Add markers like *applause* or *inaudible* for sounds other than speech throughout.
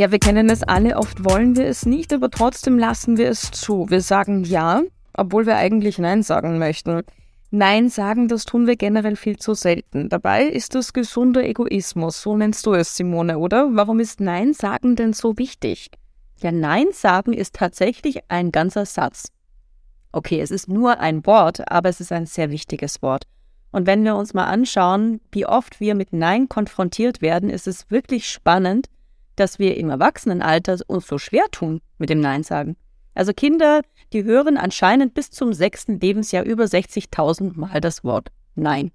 Ja, wir kennen es alle, oft wollen wir es nicht, aber trotzdem lassen wir es zu. Wir sagen ja, obwohl wir eigentlich Nein sagen möchten. Nein sagen, das tun wir generell viel zu selten. Dabei ist das gesunder Egoismus, so nennst du es, Simone, oder? Warum ist Nein sagen denn so wichtig? Ja, Nein sagen ist tatsächlich ein ganzer Satz. Okay, es ist nur ein Wort, aber es ist ein sehr wichtiges Wort. Und wenn wir uns mal anschauen, wie oft wir mit Nein konfrontiert werden, ist es wirklich spannend, dass wir im Erwachsenenalter uns so schwer tun mit dem Nein sagen. Also Kinder, die hören anscheinend bis zum sechsten Lebensjahr über 60.000 Mal das Wort Nein.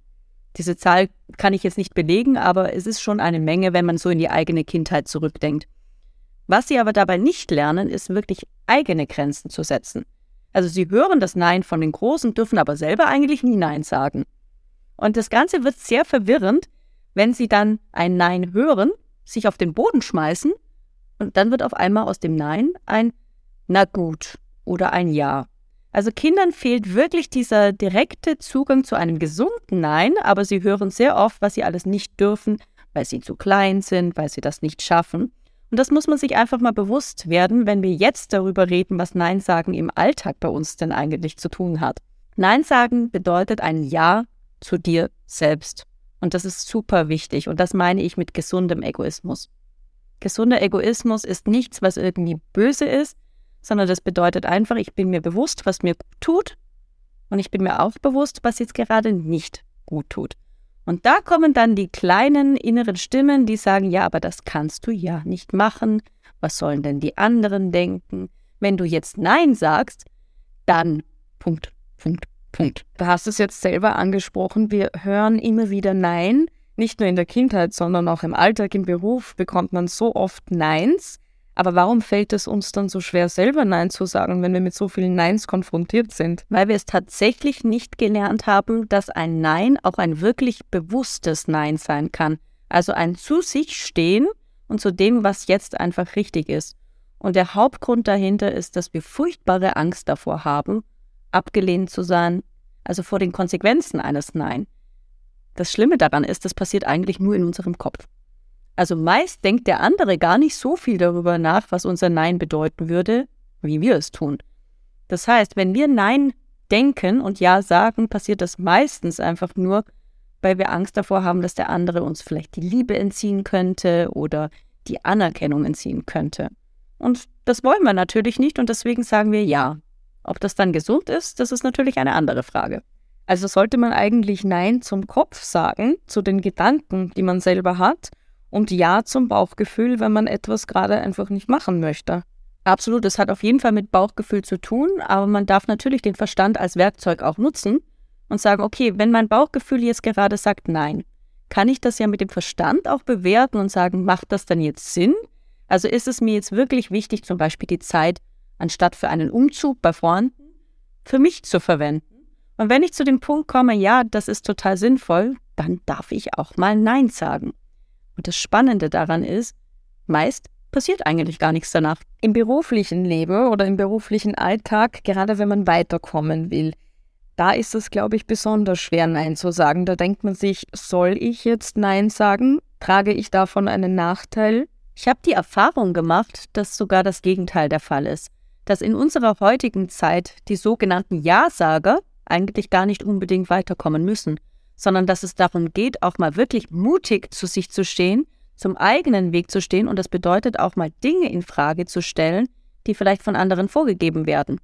Diese Zahl kann ich jetzt nicht belegen, aber es ist schon eine Menge, wenn man so in die eigene Kindheit zurückdenkt. Was sie aber dabei nicht lernen, ist wirklich eigene Grenzen zu setzen. Also sie hören das Nein von den Großen, dürfen aber selber eigentlich nie Nein sagen. Und das Ganze wird sehr verwirrend, wenn sie dann ein Nein hören, sich auf den Boden schmeißen und dann wird auf einmal aus dem Nein ein na gut oder ein Ja. Also Kindern fehlt wirklich dieser direkte Zugang zu einem gesunden Nein, aber sie hören sehr oft, was sie alles nicht dürfen, weil sie zu klein sind, weil sie das nicht schaffen. Und das muss man sich einfach mal bewusst werden, wenn wir jetzt darüber reden, was Nein sagen im Alltag bei uns denn eigentlich zu tun hat. Nein sagen bedeutet ein Ja zu dir selbst. Und das ist super wichtig. Und das meine ich mit gesundem Egoismus. Gesunder Egoismus ist nichts, was irgendwie böse ist, sondern das bedeutet einfach, ich bin mir bewusst, was mir gut tut und ich bin mir auch bewusst, was jetzt gerade nicht gut tut. Und da kommen dann die kleinen inneren Stimmen, die sagen, ja, aber das kannst du ja nicht machen. Was sollen denn die anderen denken? Wenn du jetzt Nein sagst, dann Punkt, Punkt, Punkt. Du hast es jetzt selber angesprochen, wir hören immer wieder Nein. Nicht nur in der Kindheit, sondern auch im Alltag, im Beruf bekommt man so oft Neins. Aber warum fällt es uns dann so schwer, selber Nein zu sagen, wenn wir mit so vielen Neins konfrontiert sind? Weil wir es tatsächlich nicht gelernt haben, dass ein Nein auch ein wirklich bewusstes Nein sein kann. Also ein zu sich stehen und zu dem, was jetzt einfach richtig ist. Und der Hauptgrund dahinter ist, dass wir furchtbare Angst davor haben, abgelehnt zu sein, also vor den Konsequenzen eines Nein. Das Schlimme daran ist, das passiert eigentlich nur in unserem Kopf. Also meist denkt der andere gar nicht so viel darüber nach, was unser Nein bedeuten würde, wie wir es tun. Das heißt, wenn wir Nein denken und Ja sagen, passiert das meistens einfach nur, weil wir Angst davor haben, dass der andere uns vielleicht die Liebe entziehen könnte oder die Anerkennung entziehen könnte. Und das wollen wir natürlich nicht und deswegen sagen wir Ja. Ob das dann gesund ist, das ist natürlich eine andere Frage. Also sollte man eigentlich Nein zum Kopf sagen, zu den Gedanken, die man selber hat, und Ja zum Bauchgefühl, wenn man etwas gerade einfach nicht machen möchte. Absolut, es hat auf jeden Fall mit Bauchgefühl zu tun, aber man darf natürlich den Verstand als Werkzeug auch nutzen und sagen, okay, wenn mein Bauchgefühl jetzt gerade sagt Nein, kann ich das ja mit dem Verstand auch bewerten und sagen, macht das denn jetzt Sinn? Also ist es mir jetzt wirklich wichtig, zum Beispiel die Zeit, anstatt für einen Umzug bei Freunden, für mich zu verwenden? Und wenn ich zu dem Punkt komme, ja, das ist total sinnvoll, dann darf ich auch mal Nein sagen. Und das Spannende daran ist, meist passiert eigentlich gar nichts danach. Im beruflichen Leben oder im beruflichen Alltag, gerade wenn man weiterkommen will, da ist es, glaube ich, besonders schwer, Nein zu sagen. Da denkt man sich, soll ich jetzt Nein sagen? Trage ich davon einen Nachteil? Ich habe die Erfahrung gemacht, dass sogar das Gegenteil der Fall ist. Dass in unserer heutigen Zeit die sogenannten Ja-Sager eigentlich gar nicht unbedingt weiterkommen müssen sondern dass es darum geht, auch mal wirklich mutig zu sich zu stehen, zum eigenen Weg zu stehen und das bedeutet auch mal Dinge in Frage zu stellen, die vielleicht von anderen vorgegeben werden.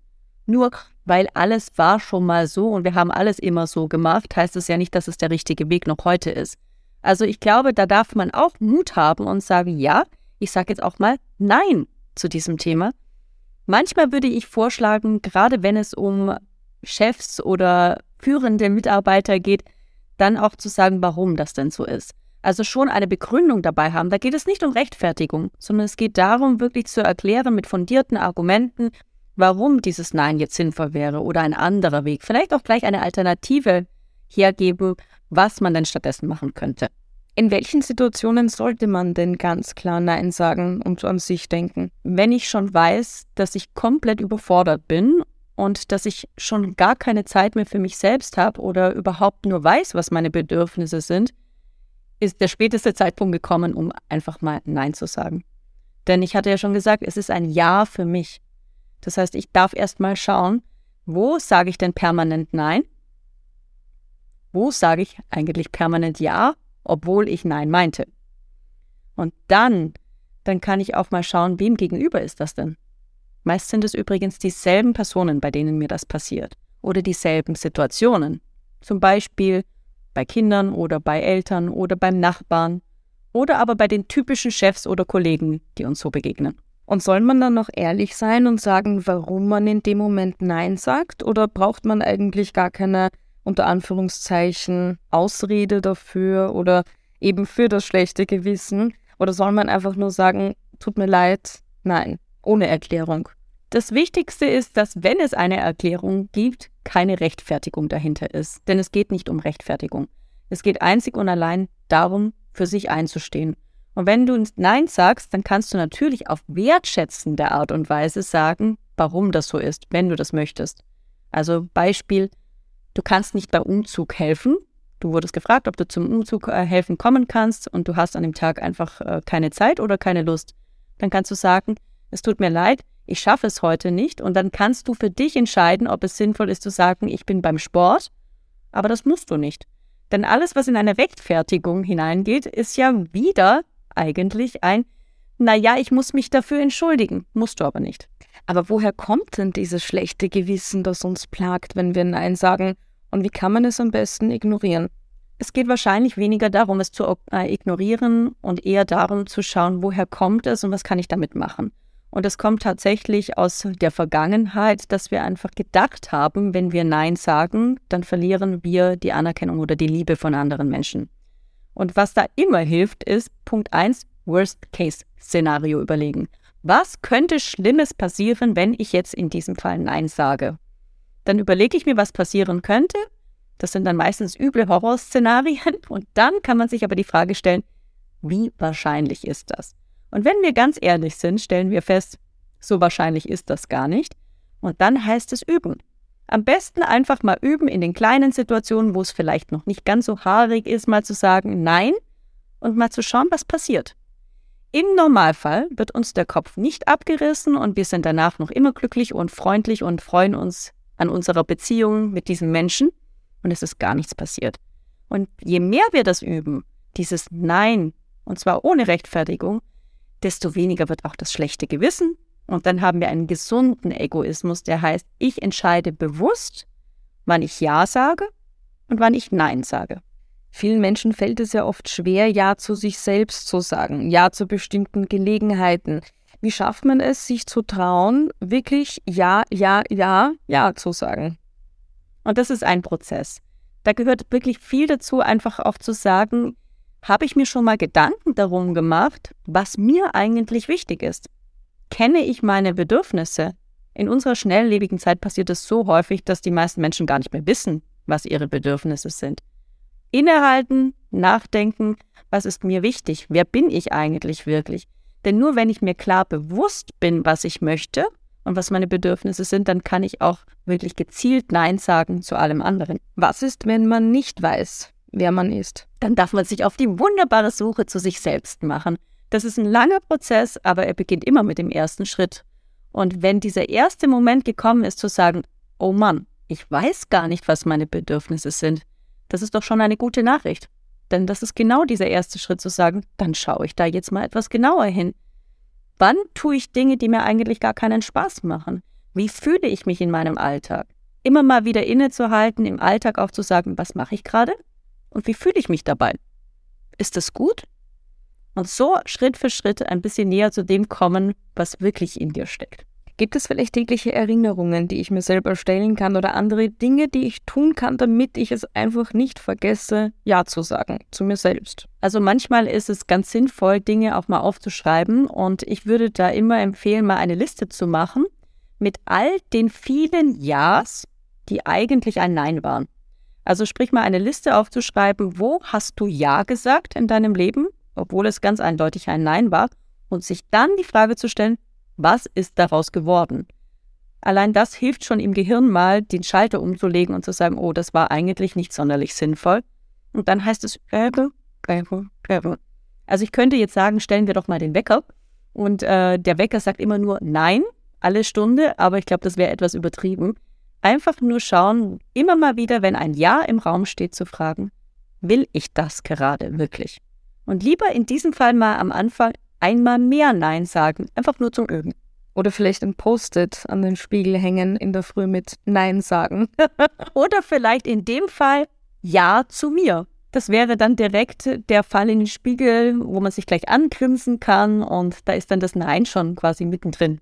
Nur weil alles war schon mal so und wir haben alles immer so gemacht, heißt es ja nicht, dass es der richtige Weg noch heute ist. Also ich glaube, da darf man auch Mut haben und sagen, ja, ich sage jetzt auch mal Nein zu diesem Thema. Manchmal würde ich vorschlagen, gerade wenn es um Chefs oder führende Mitarbeiter geht, dann auch zu sagen, warum das denn so ist. Also schon eine Begründung dabei haben. Da geht es nicht um Rechtfertigung, sondern es geht darum, wirklich zu erklären mit fundierten Argumenten, warum dieses Nein jetzt sinnvoll wäre oder ein anderer Weg. Vielleicht auch gleich eine Alternative hergeben, was man denn stattdessen machen könnte. In welchen Situationen sollte man denn ganz klar Nein sagen und an sich denken? Wenn ich schon weiß, dass ich komplett überfordert bin und dass ich schon gar keine Zeit mehr für mich selbst habe oder überhaupt nur weiß, was meine Bedürfnisse sind, ist der späteste Zeitpunkt gekommen, um einfach mal Nein zu sagen. Denn ich hatte ja schon gesagt, es ist ein Ja für mich. Das heißt, ich darf erst mal schauen, wo sage ich denn permanent Nein? Wo sage ich eigentlich permanent Ja, obwohl ich Nein meinte? Und dann, dann kann ich auch mal schauen, wem gegenüber ist das denn? Meist sind es übrigens dieselben Personen, bei denen mir das passiert. Oder dieselben Situationen. Zum Beispiel bei Kindern oder bei Eltern oder beim Nachbarn oder aber bei den typischen Chefs oder Kollegen, die uns so begegnen. Und soll man dann noch ehrlich sein und sagen, warum man in dem Moment Nein sagt? Oder braucht man eigentlich gar keine, unter Anführungszeichen, Ausrede dafür oder eben für das schlechte Gewissen? Oder soll man einfach nur sagen, tut mir leid, nein, ohne Erklärung? Das Wichtigste ist, dass wenn es eine Erklärung gibt, keine Rechtfertigung dahinter ist. Denn es geht nicht um Rechtfertigung. Es geht einzig und allein darum, für sich einzustehen. Und wenn du Nein sagst, dann kannst du natürlich auf wertschätzende Art und Weise sagen, warum das so ist, wenn du das möchtest. Also Beispiel, du kannst nicht bei Umzug helfen. Du wurdest gefragt, ob du zum Umzug äh, helfen kommen kannst und du hast an dem Tag einfach äh, keine Zeit oder keine Lust. Dann kannst du sagen, es tut mir leid, ich schaffe es heute nicht. Und dann kannst du für dich entscheiden, ob es sinnvoll ist zu sagen, ich bin beim Sport. Aber das musst du nicht. Denn alles, was in eine Rechtfertigung hineingeht, ist ja wieder eigentlich ein, naja, ich muss mich dafür entschuldigen. Musst du aber nicht. Aber woher kommt denn dieses schlechte Gewissen, das uns plagt, wenn wir Nein sagen? Und wie kann man es am besten ignorieren? Es geht wahrscheinlich weniger darum, es zu äh, ignorieren und eher darum zu schauen, woher kommt es und was kann ich damit machen. Und es kommt tatsächlich aus der Vergangenheit, dass wir einfach gedacht haben, wenn wir Nein sagen, dann verlieren wir die Anerkennung oder die Liebe von anderen Menschen. Und was da immer hilft, ist Punkt 1, Worst-Case-Szenario überlegen. Was könnte Schlimmes passieren, wenn ich jetzt in diesem Fall Nein sage? Dann überlege ich mir, was passieren könnte. Das sind dann meistens üble Horrorszenarien. *laughs* Und dann kann man sich aber die Frage stellen, wie wahrscheinlich ist das? Und wenn wir ganz ehrlich sind, stellen wir fest, so wahrscheinlich ist das gar nicht. Und dann heißt es üben. Am besten einfach mal üben in den kleinen Situationen, wo es vielleicht noch nicht ganz so haarig ist, mal zu sagen Nein und mal zu schauen, was passiert. Im Normalfall wird uns der Kopf nicht abgerissen und wir sind danach noch immer glücklich und freundlich und freuen uns an unserer Beziehung mit diesem Menschen und es ist gar nichts passiert. Und je mehr wir das üben, dieses Nein, und zwar ohne Rechtfertigung, desto weniger wird auch das schlechte Gewissen. Und dann haben wir einen gesunden Egoismus, der heißt, ich entscheide bewusst, wann ich Ja sage und wann ich Nein sage. Vielen Menschen fällt es ja oft schwer, Ja zu sich selbst zu sagen, Ja zu bestimmten Gelegenheiten. Wie schafft man es, sich zu trauen, wirklich Ja, Ja, Ja, Ja zu sagen? Und das ist ein Prozess. Da gehört wirklich viel dazu, einfach auch zu sagen, habe ich mir schon mal Gedanken darum gemacht, was mir eigentlich wichtig ist? Kenne ich meine Bedürfnisse? In unserer schnelllebigen Zeit passiert es so häufig, dass die meisten Menschen gar nicht mehr wissen, was ihre Bedürfnisse sind. Innehalten, nachdenken, was ist mir wichtig? Wer bin ich eigentlich wirklich? Denn nur wenn ich mir klar bewusst bin, was ich möchte und was meine Bedürfnisse sind, dann kann ich auch wirklich gezielt Nein sagen zu allem anderen. Was ist, wenn man nicht weiß, wer man ist. Dann darf man sich auf die wunderbare Suche zu sich selbst machen. Das ist ein langer Prozess, aber er beginnt immer mit dem ersten Schritt. Und wenn dieser erste Moment gekommen ist, zu sagen, oh Mann, ich weiß gar nicht, was meine Bedürfnisse sind, das ist doch schon eine gute Nachricht. Denn das ist genau dieser erste Schritt zu sagen, dann schaue ich da jetzt mal etwas genauer hin. Wann tue ich Dinge, die mir eigentlich gar keinen Spaß machen? Wie fühle ich mich in meinem Alltag? Immer mal wieder innezuhalten, im Alltag auch zu sagen, was mache ich gerade? Und wie fühle ich mich dabei? Ist das gut? Und so Schritt für Schritt ein bisschen näher zu dem kommen, was wirklich in dir steckt. Gibt es vielleicht tägliche Erinnerungen, die ich mir selber stellen kann oder andere Dinge, die ich tun kann, damit ich es einfach nicht vergesse, Ja zu sagen zu mir selbst? Also manchmal ist es ganz sinnvoll, Dinge auch mal aufzuschreiben und ich würde da immer empfehlen, mal eine Liste zu machen mit all den vielen Ja's, die eigentlich ein Nein waren. Also sprich mal eine Liste aufzuschreiben, wo hast du Ja gesagt in deinem Leben, obwohl es ganz eindeutig ein Nein war, und sich dann die Frage zu stellen, was ist daraus geworden? Allein das hilft schon im Gehirn mal, den Schalter umzulegen und zu sagen, oh, das war eigentlich nicht sonderlich sinnvoll. Und dann heißt es, also ich könnte jetzt sagen, stellen wir doch mal den Wecker. und äh, der Wecker sagt immer nur Nein, alle Stunde, aber ich glaube, das wäre etwas übertrieben. Einfach nur schauen, immer mal wieder, wenn ein Ja im Raum steht, zu fragen, will ich das gerade wirklich? Und lieber in diesem Fall mal am Anfang einmal mehr Nein sagen, einfach nur zum Üben. Oder vielleicht ein Post-it an den Spiegel hängen in der Früh mit Nein sagen. *laughs* Oder vielleicht in dem Fall Ja zu mir. Das wäre dann direkt der Fall in den Spiegel, wo man sich gleich angrinsen kann und da ist dann das Nein schon quasi mittendrin.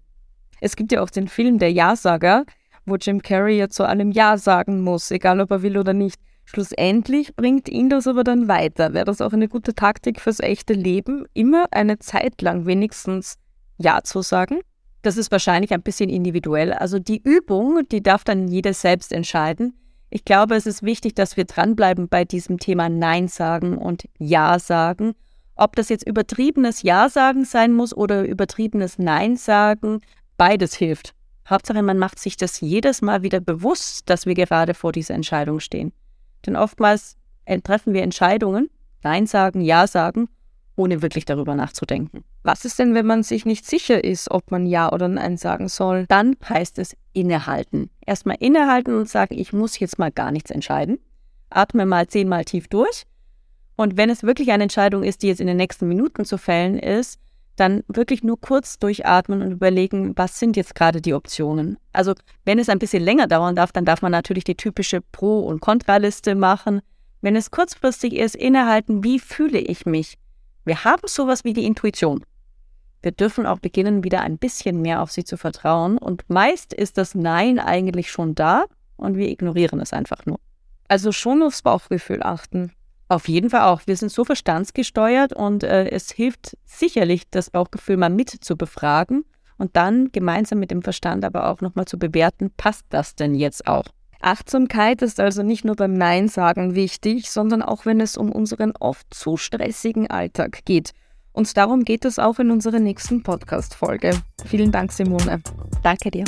Es gibt ja auch den Film Der Ja-Sager, wo Jim Carrey ja zu allem Ja sagen muss, egal ob er will oder nicht. Schlussendlich bringt ihn das aber dann weiter. Wäre das auch eine gute Taktik fürs echte Leben, immer eine Zeit lang wenigstens Ja zu sagen? Das ist wahrscheinlich ein bisschen individuell. Also die Übung, die darf dann jeder selbst entscheiden. Ich glaube, es ist wichtig, dass wir dranbleiben bei diesem Thema Nein sagen und Ja sagen. Ob das jetzt übertriebenes Ja sagen sein muss oder übertriebenes Nein sagen, beides hilft. Hauptsache, man macht sich das jedes Mal wieder bewusst, dass wir gerade vor dieser Entscheidung stehen. Denn oftmals treffen wir Entscheidungen, Nein sagen, Ja sagen, ohne wirklich darüber nachzudenken. Was ist denn, wenn man sich nicht sicher ist, ob man Ja oder Nein sagen soll? Dann heißt es innehalten. Erstmal innehalten und sagen, ich muss jetzt mal gar nichts entscheiden. Atme mal zehnmal tief durch. Und wenn es wirklich eine Entscheidung ist, die jetzt in den nächsten Minuten zu fällen ist, dann wirklich nur kurz durchatmen und überlegen, was sind jetzt gerade die Optionen. Also wenn es ein bisschen länger dauern darf, dann darf man natürlich die typische Pro- und Kontraliste machen. Wenn es kurzfristig ist, innehalten, wie fühle ich mich? Wir haben sowas wie die Intuition. Wir dürfen auch beginnen, wieder ein bisschen mehr auf sie zu vertrauen. Und meist ist das Nein eigentlich schon da und wir ignorieren es einfach nur. Also schon aufs Bauchgefühl achten. Auf jeden Fall auch. Wir sind so verstandsgesteuert und äh, es hilft sicherlich, das Bauchgefühl mal mit zu befragen und dann gemeinsam mit dem Verstand aber auch nochmal zu bewerten, passt das denn jetzt auch? Achtsamkeit ist also nicht nur beim Nein sagen wichtig, sondern auch wenn es um unseren oft zu stressigen Alltag geht. Und darum geht es auch in unserer nächsten Podcast-Folge. Vielen Dank, Simone. Danke dir.